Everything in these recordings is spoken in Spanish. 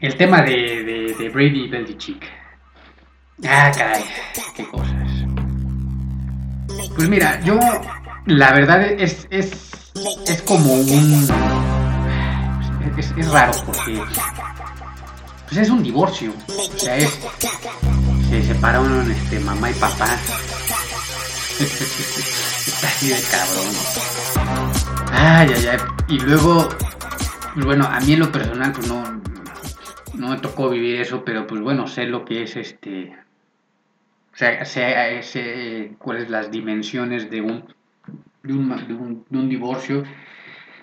el tema de, de, Brady y Belichick. Ah, caray, qué cosas. Pues mira, yo, la verdad es, es, es como un... Es, es raro porque... Pues es un divorcio. O sea, es... Se separaron este, mamá y papá. Está así de cabrón. Ay, ay, ay. Y luego, bueno, a mí en lo personal, pues no, no me tocó vivir eso, pero pues bueno, sé lo que es este. O sea, sé, sé cuáles las dimensiones de un, de un, de un, divorcio.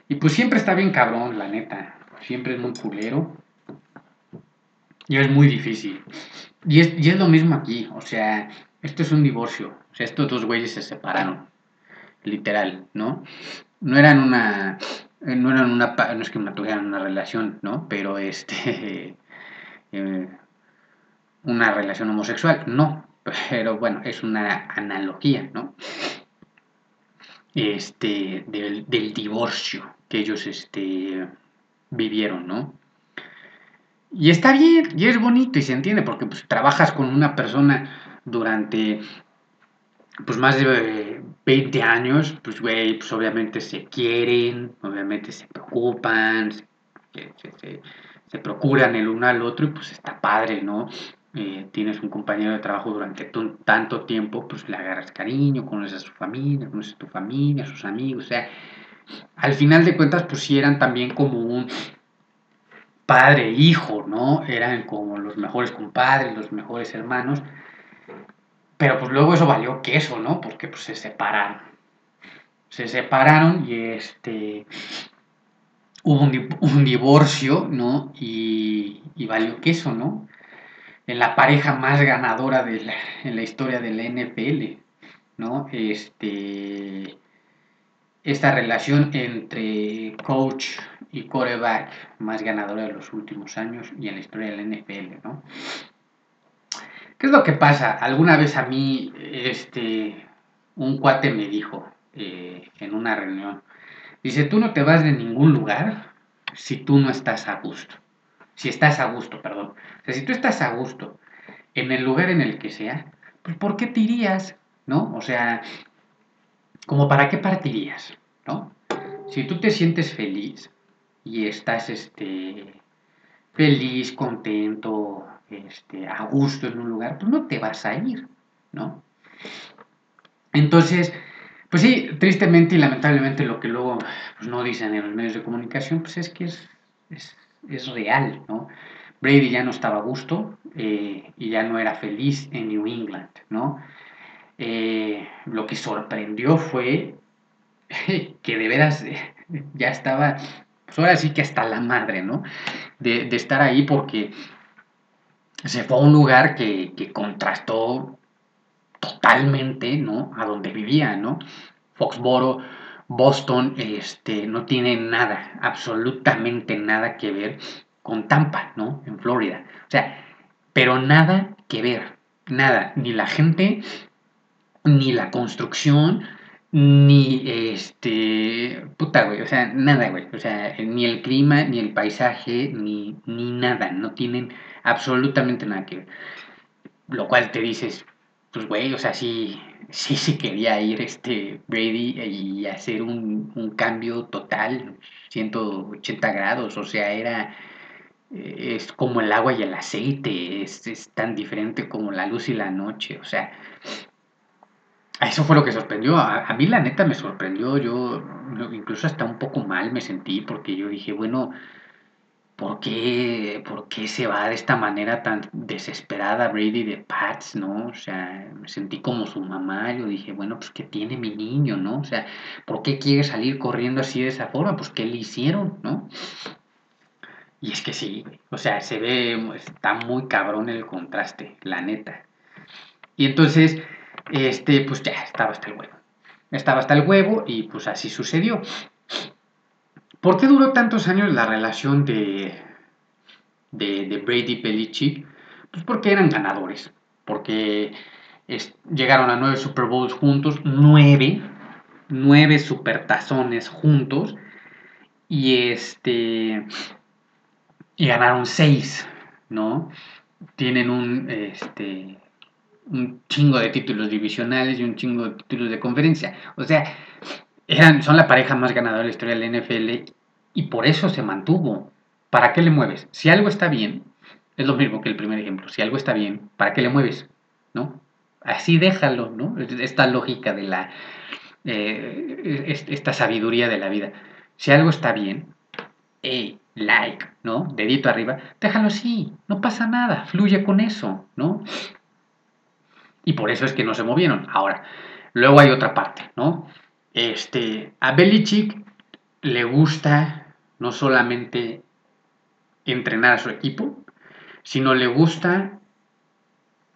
Y pues siempre está bien cabrón, la neta. Siempre es muy culero. Y es muy difícil. Y es, y es lo mismo aquí. O sea, esto es un divorcio. O sea, estos dos güeyes se separaron. Literal, ¿no? No eran una. No eran una. No es que no tuvieran una relación, ¿no? Pero este. Eh, una relación homosexual. No. Pero bueno, es una analogía, ¿no? Este. Del, divorcio que ellos este, vivieron, ¿no? Y está bien, y es bonito y se entiende, porque pues, trabajas con una persona durante pues más de 20 años, pues güey, pues obviamente se quieren, obviamente se preocupan, se, se procuran el uno al otro y pues está padre, ¿no? Eh, tienes un compañero de trabajo durante tanto tiempo, pues le agarras cariño, conoces a su familia, conoces a tu familia, a sus amigos, o sea, al final de cuentas, pues sí eran también como un padre e hijo, ¿no? Eran como los mejores compadres, los mejores hermanos. Pero pues luego eso valió queso, ¿no? Porque pues se separaron. Se separaron y este hubo un, divorcio, ¿no? Y, valió queso, ¿no? En la pareja más ganadora de la, en la historia de la NFL, ¿no? Este esta relación entre coach y coreback más ganadora de los últimos años y en la historia de la NFL, ¿no? ¿Qué es lo que pasa? Alguna vez a mí, este, un cuate me dijo eh, en una reunión, dice, tú no te vas de ningún lugar si tú no estás a gusto. Si estás a gusto, perdón. O sea, si tú estás a gusto en el lugar en el que sea, pues ¿por qué te irías? ¿No? O sea, como para qué partirías, ¿no? Si tú te sientes feliz y estás este, feliz, contento, este, a gusto en un lugar, pues no te vas a ir, ¿no? Entonces, pues sí, tristemente y lamentablemente lo que luego pues, no dicen en los medios de comunicación, pues es que es, es, es real, ¿no? Brady ya no estaba a gusto eh, y ya no era feliz en New England, ¿no? Eh, lo que sorprendió fue que de veras ya estaba, pues ahora sí que hasta la madre, ¿no? De, de estar ahí porque se fue a un lugar que, que, contrastó totalmente, ¿no? A donde vivía, ¿no? Foxboro, Boston, este, no tiene nada, absolutamente nada que ver con Tampa, ¿no? En Florida. O sea, pero nada que ver, nada, ni la gente, ni la construcción, ni este, puta, güey, o sea, nada, güey, o sea, ni el clima, ni el paisaje, ni, ni nada, no tienen absolutamente nada que ver. Lo cual te dices, pues, güey, o sea, sí, sí, sí quería ir este Brady y hacer un, un cambio total, 180 grados, o sea, era es como el agua y el aceite, es, es, tan diferente como la luz y la noche, o sea, eso fue lo que sorprendió, a, a, mí la neta me sorprendió, yo incluso hasta un poco mal me sentí porque yo dije, bueno, ¿por qué, por qué se va de esta manera tan desesperada Brady de Pats, no? O sea, me sentí como su mamá, yo dije, bueno, pues ¿qué tiene mi niño, no? O sea, ¿por qué quiere salir corriendo así de esa forma? Pues ¿qué le hicieron, no? Y es que sí, o sea, se ve, está muy cabrón el contraste, la neta. Y entonces, este, pues ya, estaba hasta el huevo. Estaba hasta el huevo y pues así sucedió. ¿Por qué duró tantos años la relación de, de, Brady Belichick? Pues porque eran ganadores. Porque llegaron a nueve Super Bowls juntos, nueve, nueve supertazones juntos. Y este y ganaron seis, ¿no? Tienen un, este, un chingo de títulos divisionales y un chingo de títulos de conferencia. O sea, eran, son la pareja más ganadora de la historia de la NFL y por eso se mantuvo. ¿Para qué le mueves? Si algo está bien, es lo mismo que el primer ejemplo. Si algo está bien, ¿para qué le mueves? ¿No? Así déjalo, ¿no? Esta lógica de la. Eh, esta sabiduría de la vida. Si algo está bien, hey, like, ¿no? Dedito arriba, déjalo así, no pasa nada, fluye con eso, ¿no? Y por eso es que no se movieron. Ahora, luego hay otra parte, ¿no? Este, a Belichick le gusta no solamente entrenar a su equipo, sino le gusta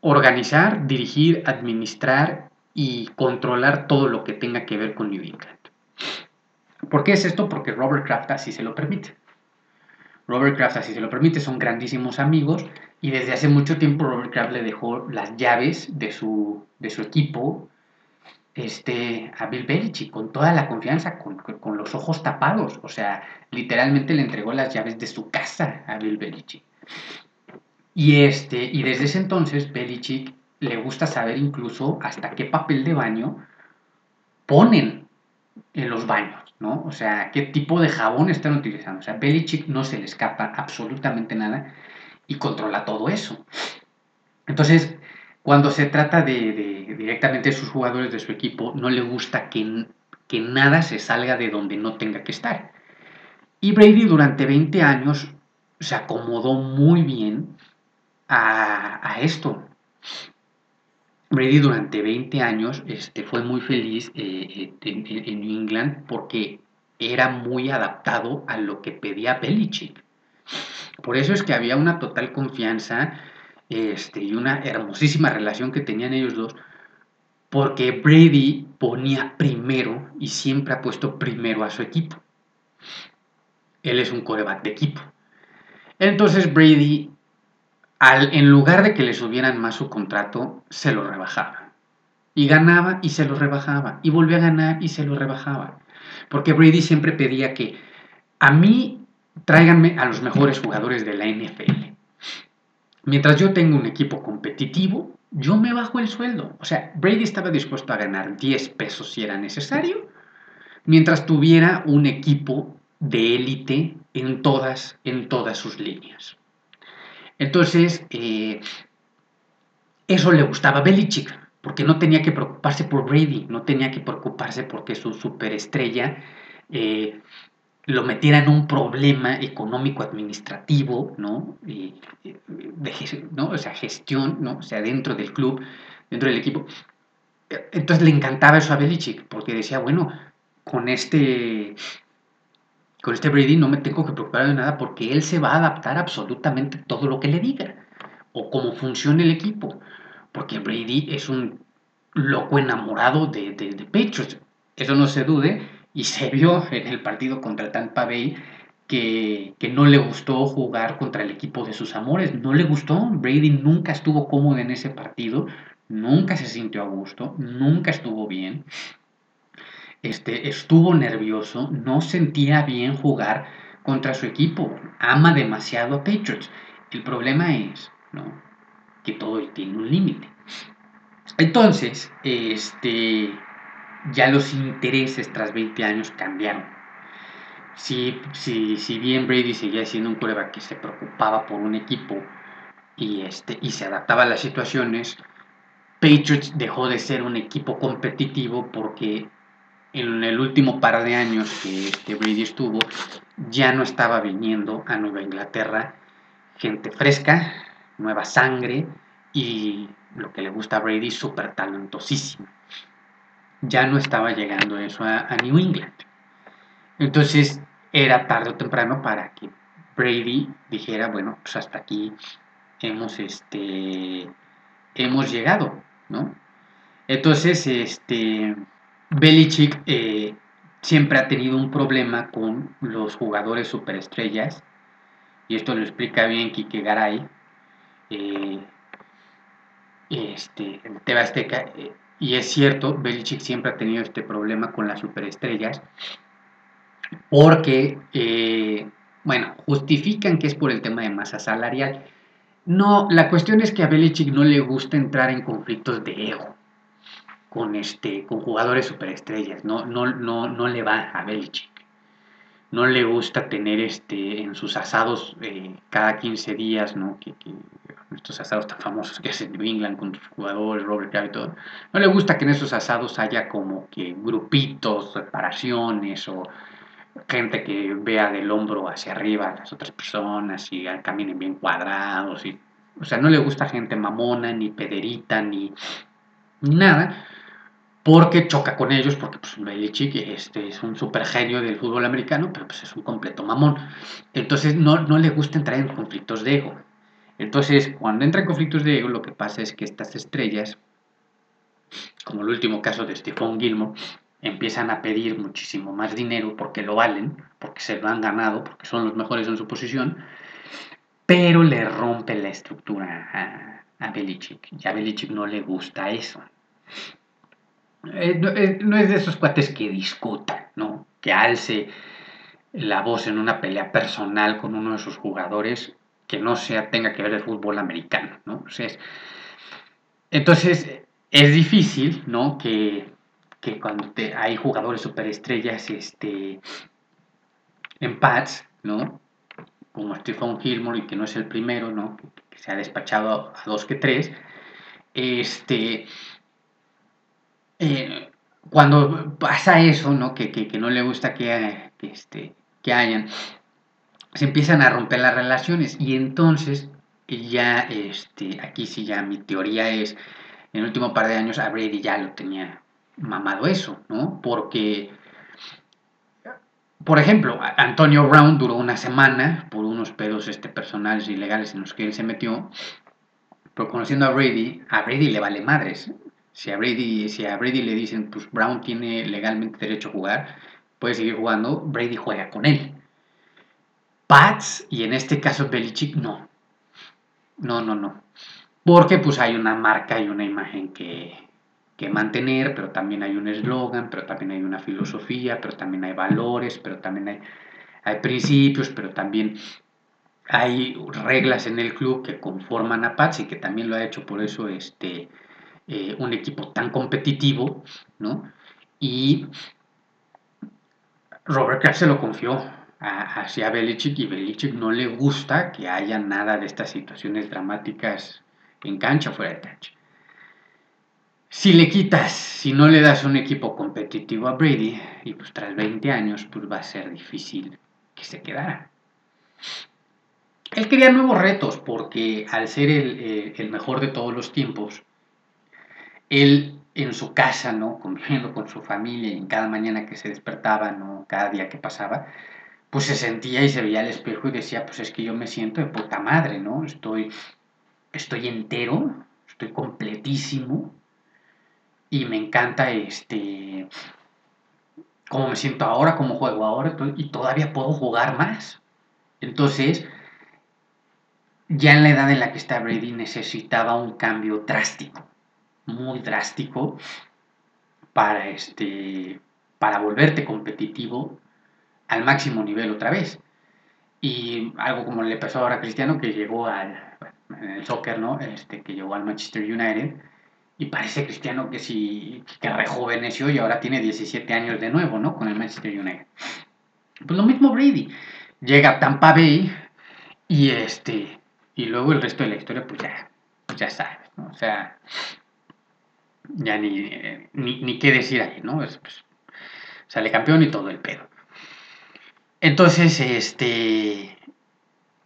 organizar, dirigir, administrar y controlar todo lo que tenga que ver con New England. ¿Por qué es esto? Porque Robert Kraft así se lo permite. Robert Kraft así se lo permite, son grandísimos amigos y desde hace mucho tiempo Robert Kraft le dejó las llaves de su, de su equipo este, a Bill Belichick con toda la confianza, con, con, los ojos tapados. O sea, literalmente le entregó las llaves de su casa a Bill Belichick. Y, este, y desde ese entonces, Belichick le gusta saber incluso hasta qué papel de baño ponen en los baños, ¿no? O sea, qué tipo de jabón están utilizando. O sea, Belichick no se le escapa absolutamente nada y controla todo eso. Entonces, cuando se trata de, directamente de sus jugadores de su equipo, no le gusta que, que nada se salga de donde no tenga que estar. Y Brady durante 20 años se acomodó muy bien a, esto. Brady durante 20 años este, fue muy feliz eh, en, New England porque era muy adaptado a lo que pedía Belichick. Por eso es que había una total confianza este, y una hermosísima relación que tenían ellos dos, porque Brady ponía primero y siempre ha puesto primero a su equipo. Él es un coreback de equipo. Entonces Brady en lugar de que le subieran más su contrato, se lo rebajaba. Y ganaba y se lo rebajaba. Y volvía a ganar y se lo rebajaba. Porque Brady siempre pedía que a mí tráiganme a los mejores jugadores de la NFL. Mientras yo tengo un equipo competitivo, yo me bajo el sueldo. O sea, Brady estaba dispuesto a ganar 10 pesos si era necesario, mientras tuviera un equipo de élite en todas, en todas sus líneas. Entonces, eh, eso le gustaba a Belichick, porque no tenía que preocuparse por Brady, no tenía que preocuparse porque su superestrella eh, lo metiera en un problema económico administrativo, ¿no? ¿no? O sea, gestión, ¿no? O sea, dentro del club, dentro del equipo. Entonces le encantaba eso a Belichick, porque decía, bueno, con este con este Brady no me tengo que preocupar de nada porque él se va a adaptar absolutamente todo lo que le diga o cómo funciona el equipo. Porque Brady es un loco enamorado de, de, de Patriots. Eso no se dude. Y se vio en el partido contra Tampa Bay que, que, no le gustó jugar contra el equipo de sus amores. No le gustó. Brady nunca estuvo cómodo en ese partido. Nunca se sintió a gusto. Nunca estuvo bien este, estuvo nervioso, no sentía bien jugar contra su equipo, ama demasiado a Patriots. El problema es ¿no? que todo tiene un límite. Entonces, este, ya los intereses tras 20 años cambiaron. Si, si, si bien Brady seguía siendo un prueba que se preocupaba por un equipo y, este, y se adaptaba a las situaciones, Patriots dejó de ser un equipo competitivo porque en el último par de años que, Brady estuvo, ya no estaba viniendo a Nueva Inglaterra gente fresca, nueva sangre y lo que le gusta a Brady, súper talentosísimo. Ya no estaba llegando eso a, New England. Entonces era tarde o temprano para que Brady dijera, bueno, pues hasta aquí hemos, este, hemos llegado, ¿no? Entonces, este, Belichick eh, siempre ha tenido un problema con los jugadores superestrellas, y esto lo explica bien Kike Garay, eh, este, y es cierto, Belichick siempre ha tenido este problema con las superestrellas, porque bueno, justifican que es por el tema de masa salarial. No, la cuestión es que a Belichick no le gusta entrar en conflictos de ego con, este, con jugadores superestrellas. No, no, no, no le va a Belichick. No le gusta tener este, en sus asados eh, cada 15 días, ¿no? Que, estos asados tan famosos que hace New England con sus jugadores, Robert Kraft y todo. No le gusta que en esos asados haya como que grupitos, reparaciones o gente que vea del hombro hacia arriba a las otras personas y caminen bien cuadrados. Y, o sea, no le gusta gente mamona, ni pederita, ni, nada, porque choca con ellos, porque pues, Belichick este, es un super genio del fútbol americano, pero pues es un completo mamón. Entonces no, no le gusta entrar en conflictos de ego. Entonces, cuando entra en conflictos de ego, lo que pasa es que estas estrellas, como el último caso de Stephon Gilmore, empiezan a pedir muchísimo más dinero porque lo valen, porque se lo han ganado, porque son los mejores en su posición, pero le rompe la estructura a, Belichick. Y a Belichick no le gusta eso. Eh, eh, no, es de esos cuates que discutan, ¿no? Que alce la voz en una pelea personal con uno de sus jugadores que no sea, tenga que ver de fútbol americano, ¿no? entonces, es difícil, ¿no? Que que cuando hay jugadores superestrellas este, en Pats, ¿no? Como Stephen Gilmore y que no es el primero, ¿no? Que, se ha despachado a, dos que tres. Este, eh, cuando pasa eso, ¿no? Que, no le gusta que, este, que hayan, se empiezan a romper las relaciones y entonces ya, este, aquí sí ya mi teoría es, en el último par de años a Brady ya lo tenía mamado eso, ¿no? Porque, por ejemplo, Antonio Brown duró una semana por unos pedos este, personales ilegales en los que él se metió, pero conociendo a Brady, a Brady le vale madres. Si a Brady, si a Brady le dicen, pues Brown tiene legalmente derecho a jugar, puede seguir jugando, Brady juega con él. Pats, y en este caso Belichick, no. No, no, no. Porque pues hay una marca y una imagen que, que mantener, pero también hay un eslogan, pero también hay una filosofía, pero también hay valores, pero también hay, hay principios, pero también hay reglas en el club que conforman a Pats y que también lo ha hecho por eso este, eh, un equipo tan competitivo, ¿no? Y Robert Kraft se lo confió hacia Belichick y Belichick no le gusta que haya nada de estas situaciones dramáticas en cancha fuera de cancha. Si le quitas, si no le das un equipo competitivo a Brady, y pues tras 20 años, pues va a ser difícil que se quedara. Él quería nuevos retos porque al ser el, el, mejor de todos los tiempos, él en su casa, ¿no? Conviviendo con su familia en cada mañana que se despertaba, ¿no? Cada día que pasaba, pues se sentía y se veía al espejo y decía, pues es que yo me siento de puta madre, ¿no? Estoy, estoy entero, estoy completísimo, y me encanta este cómo me siento ahora, cómo juego ahora y todavía puedo jugar más. Entonces, ya en la edad en la que está Brady necesitaba un cambio drástico, muy drástico para este para volverte competitivo al máximo nivel otra vez. Y algo como le pasó ahora a Cristiano que llegó al en el soccer, ¿no? Este que llegó al Manchester United y parece Cristiano que sí, que rejuveneció y ahora tiene 17 años de nuevo, ¿no? Con el Manchester United. Pues lo mismo Brady. Llega a Tampa Bay y este, y luego el resto de la historia, pues ya, pues ya sabes, ¿no? O sea, ya ni, ni, qué decir ahí, ¿no? pues, sale campeón y todo el pedo. Entonces, este,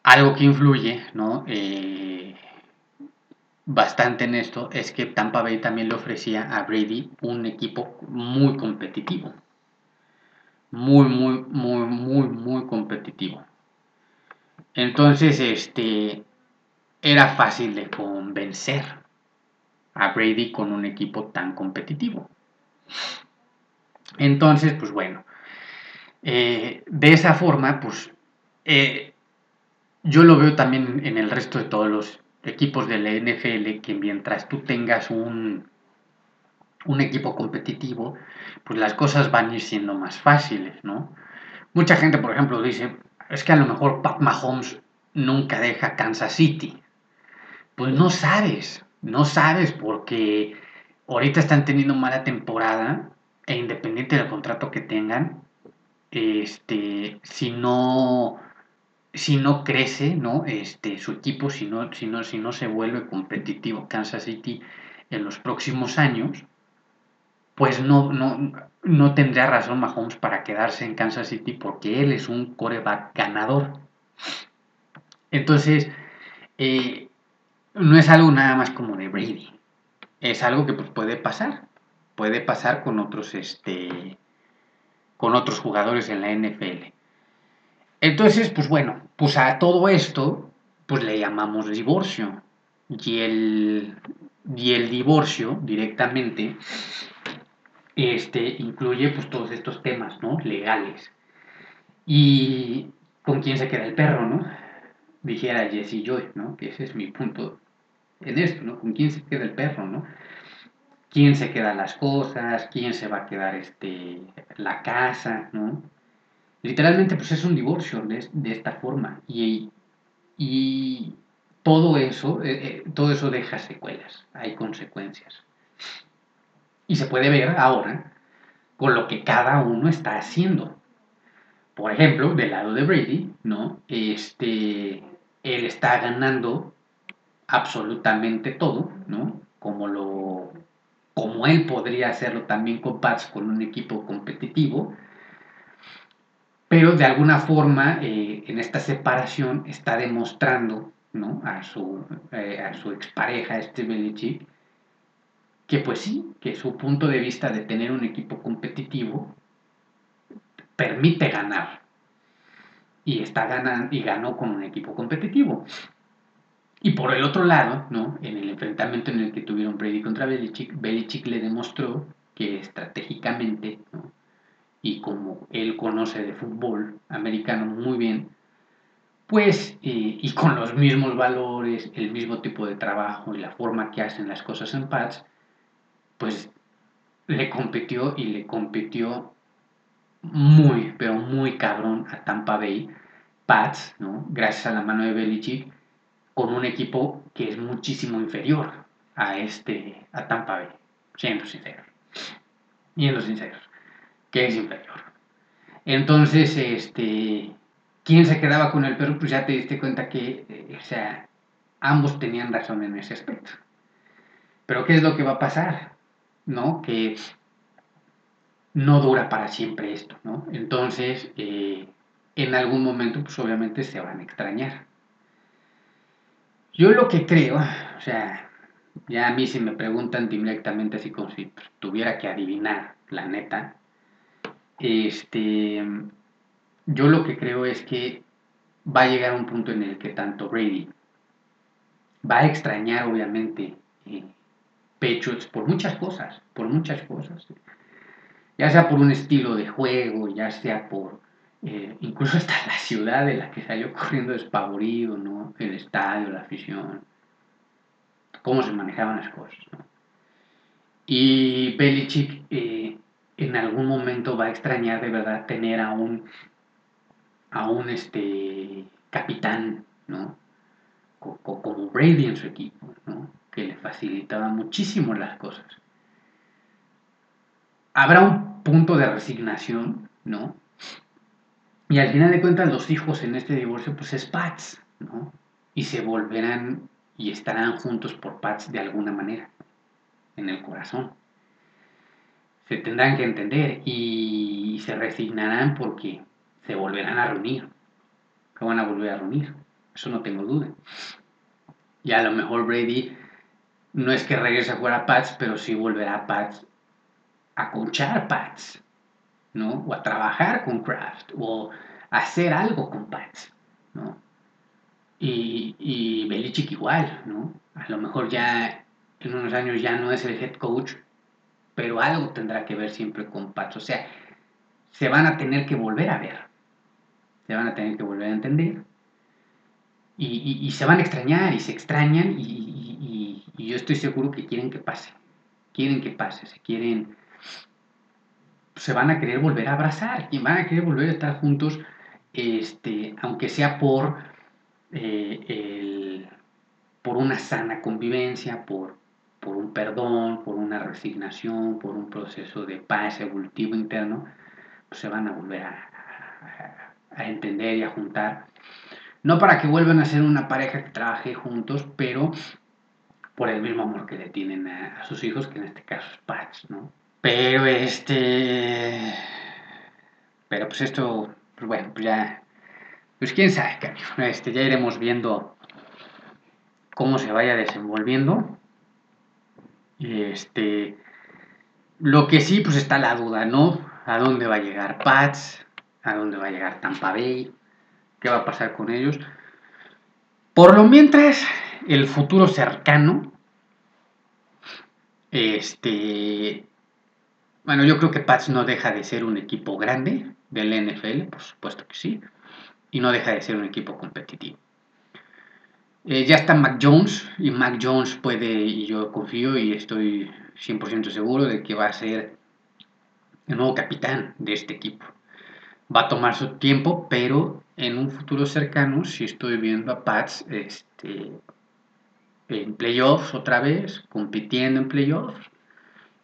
algo que influye, ¿no? Eh, bastante en esto es que Tampa Bay también le ofrecía a Brady un equipo muy competitivo. Muy, muy, muy, muy, muy competitivo. Entonces, este, era fácil de convencer a Brady con un equipo tan competitivo. Entonces, pues bueno, eh, de esa forma, pues eh, yo lo veo también en el resto de todos los equipos de la NFL que mientras tú tengas un, un equipo competitivo, pues las cosas van a ir siendo más fáciles, ¿no? Mucha gente, por ejemplo, dice, es que a lo mejor Pat Mahomes nunca deja Kansas City. Pues no sabes, no sabes porque ahorita están teniendo mala temporada e independiente del contrato que tengan, este, si no, si no crece, ¿no? Este, su equipo, si no, si no, si no se vuelve competitivo Kansas City en los próximos años, pues no, no, no tendría razón Mahomes para quedarse en Kansas City porque él es un coreback ganador. Entonces, eh, no es algo nada más como de Brady. Es algo que pues, puede pasar. Puede pasar con otros, este, con otros jugadores en la NFL. Entonces, pues bueno, pues a todo esto, pues le llamamos divorcio. Y el, y el divorcio directamente este, incluye pues todos estos temas, ¿no? Legales. Y con quién se queda el perro, ¿no? Dijera Jesse Joy, ¿no? Que ese es mi punto en esto, ¿no? ¿Con quién se queda el perro, ¿no? ¿Quién se queda las cosas? ¿Quién se va a quedar este, la casa, ¿no? Literalmente, pues es un divorcio de, esta forma. Y, y todo eso, eh, eh, todo eso deja secuelas, hay consecuencias. Y se puede ver ahora con lo que cada uno está haciendo. Por ejemplo, del lado de Brady, ¿no? Este, él está ganando absolutamente todo, ¿no? Como lo como él podría hacerlo también con Pats con un equipo competitivo, pero de alguna forma eh, en esta separación está demostrando ¿no? a, su, eh, a su expareja, este Belichick, que pues sí, que su punto de vista de tener un equipo competitivo permite ganar. Y está ganando y ganó con un equipo competitivo. Y por el otro lado, ¿no? En el enfrentamiento en el que tuvieron Brady contra Belichick, Belichick le demostró que estratégicamente, y como él conoce de fútbol americano muy bien, pues, y, y con los mismos valores, el mismo tipo de trabajo y la forma que hacen las cosas en Pats, pues le compitió y le compitió muy, pero muy cabrón a Tampa Bay Pats, ¿no? Gracias a la mano de Belichick, con un equipo que es muchísimo inferior a este, a Tampa Bay, siendo sinceros. Siendo sinceros, que es inferior. Entonces, este, ¿quién se quedaba con el Perú? Pues ya te diste cuenta que, eh, o sea, ambos tenían razón en ese aspecto. Pero ¿qué es lo que va a pasar? ¿no? Que no dura para siempre esto, ¿no? Entonces, eh, en algún momento, pues obviamente se van a extrañar. Yo lo que creo, o sea, ya a mí si me preguntan directamente así como si tuviera que adivinar, la neta, este, yo lo que creo es que va a llegar un punto en el que tanto Brady va a extrañar, obviamente, eh, por muchas cosas, por muchas cosas. Ya sea por un estilo de juego, ya sea por eh, incluso hasta la ciudad de la que salió corriendo despavorido, ¿no? El estadio, la afición, cómo se manejaban las cosas, ¿no? Y Belichick eh, en algún momento va a extrañar de verdad tener a un este capitán, ¿no? Como Brady en su equipo, ¿no? que le facilitaba muchísimo las cosas. Habrá un punto de resignación, ¿no? Y al final de cuentas los hijos en este divorcio pues es Pats, ¿no? Y se volverán y estarán juntos por Pats de alguna manera, en el corazón. Se tendrán que entender y se resignarán porque se volverán a reunir. Se van a volver a reunir, eso no tengo duda. Y a lo mejor Brady no es que regrese a jugar a Pats, pero sí volverá a Pats a coachar Pats, ¿no? O a trabajar con Kraft, o hacer algo con Pats, ¿no? Y, y Belichick igual, ¿no? A lo mejor ya en unos años ya no es el head coach, pero algo tendrá que ver siempre con Pats. O sea, se van a tener que volver a ver, se van a tener que volver a entender. Y, se van a extrañar y se extrañan y, y yo estoy seguro que quieren que pase. Quieren que pase, se quieren. Se van a querer volver a abrazar, y van a querer volver a estar juntos este, aunque sea por, eh, por una sana convivencia, por, por un perdón, por una resignación, por un proceso de paz evolutivo interno, pues se van a volver a, entender y a juntar. No para que vuelvan a ser una pareja que trabaje juntos, pero por el mismo amor que le tienen a, sus hijos, que en este caso es Patch, ¿no? Pero este... Pero pues esto, pues bueno, pues ya... Pues quién sabe, Este, ya iremos viendo cómo se vaya desenvolviendo. Este... Lo que sí, pues está la duda, ¿no? ¿A dónde va a llegar Pats? ¿A dónde va a llegar Tampa Bay? ¿Qué va a pasar con ellos? Por lo mientras, el futuro cercano, este, bueno, yo creo que Pats no deja de ser un equipo grande del NFL, por supuesto que sí, y no deja de ser un equipo competitivo. Eh, ya está Mac Jones, y Mac Jones puede, y yo confío y estoy 100% seguro de que va a ser el nuevo capitán de este equipo. Va a tomar su tiempo, pero en un futuro cercano, si estoy viendo a Pats este, en playoffs otra vez, compitiendo en playoffs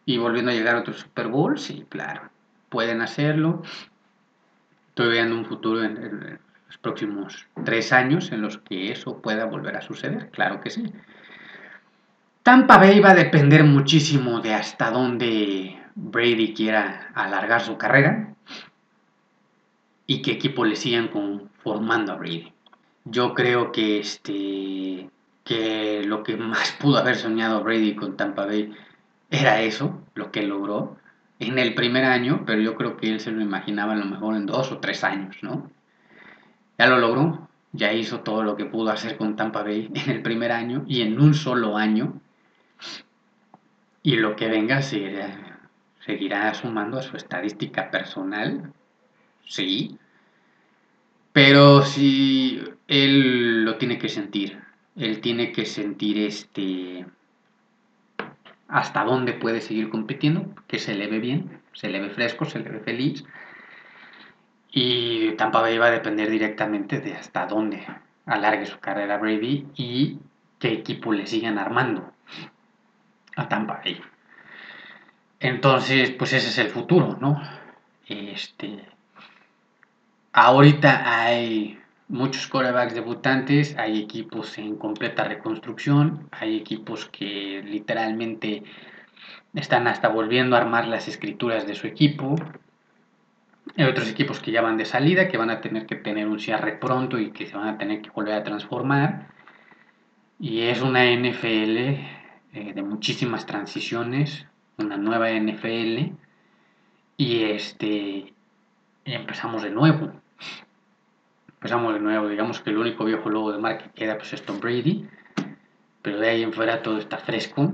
y volviendo a llegar a otro Super Bowl, sí, claro, pueden hacerlo. Estoy viendo un futuro en, los próximos tres años en los que eso pueda volver a suceder, claro que sí. Tampa Bay va a depender muchísimo de hasta dónde Brady quiera alargar su carrera y qué equipo le sigan conformando a Brady. Yo creo que este que lo que más pudo haber soñado Brady con Tampa Bay era eso, lo que logró en el primer año, pero yo creo que él se lo imaginaba a lo mejor en dos o tres años, ¿no? Ya lo logró, ya hizo todo lo que pudo hacer con Tampa Bay en el primer año y en un solo año. Y lo que venga seguirá, seguirá sumando a su estadística personal, sí. Pero si él lo tiene que sentir, él tiene que sentir este hasta dónde puede seguir compitiendo, que se le ve bien, se le ve fresco, se le ve feliz. Y Tampa Bay va a depender directamente de hasta dónde alargue su carrera Brady y qué equipo le sigan armando a Tampa Bay. Entonces, pues ese es el futuro, ¿no? Este, ahorita hay muchos corebacks debutantes, hay equipos en completa reconstrucción, hay equipos que literalmente están hasta volviendo a armar las escrituras de su equipo. Hay otros equipos que ya van de salida, que van a tener que tener un cierre pronto y que se van a tener que volver a transformar. Y es una NFL eh, de muchísimas transiciones, una nueva NFL. Y este empezamos de nuevo empezamos de nuevo, digamos que el único viejo logo de marca que queda pues es Tom Brady, pero de ahí en fuera todo está fresco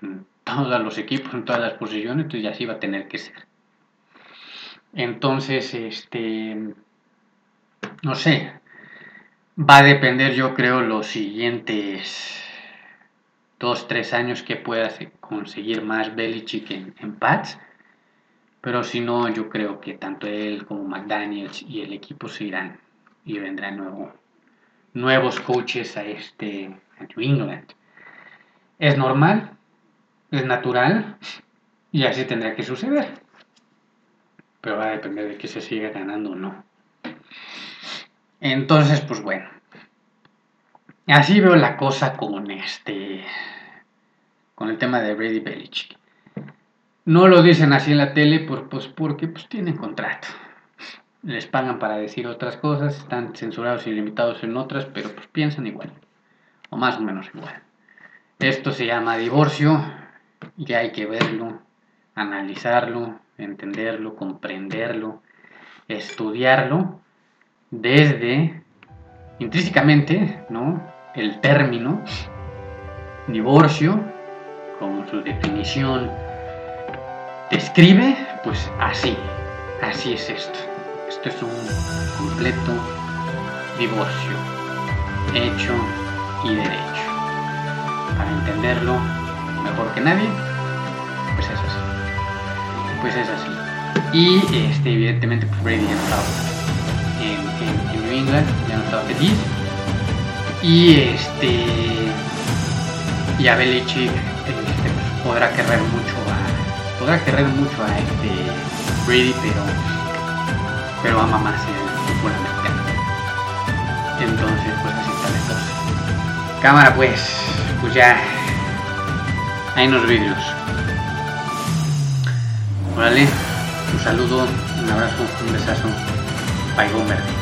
en todos los equipos, en todas las posiciones, entonces así va a tener que ser. Entonces, este, no sé, va a depender yo creo los siguientes dos, tres años que pueda conseguir más Belichick en, en Pats pero si no, yo creo que tanto él como McDaniels y el equipo se irán y vendrán nuevo, nuevos coaches a este New England. Es normal, es natural y así tendrá que suceder. Pero va a depender de que se siga ganando o no. Entonces, pues bueno. Así veo la cosa con este. con el tema de Brady Belichick. No lo dicen así en la tele por, pues, porque pues, tienen contrato. Les pagan para decir otras cosas, están censurados y limitados en otras, pero pues piensan igual. O más o menos igual. Esto se llama divorcio y hay que verlo, analizarlo, entenderlo, comprenderlo, estudiarlo desde intrínsecamente, ¿no? El término divorcio, como su definición describe, pues así, así es esto. Esto es un completo divorcio, hecho y derecho. Para entenderlo mejor que nadie, pues es así. Pues es así. Y este, evidentemente, pues Brady ha estado en, New England, ya no estaba feliz. Y este y a este, pues, podrá querer mucho a podrá querer mucho a este Brady, pero pero ama más el fútbol americano. Entonces, pues así está la. Cámara, pues, pues ya. Hay unos vídeos. Órale, un saludo, un abrazo, un besazo. Paigón verde.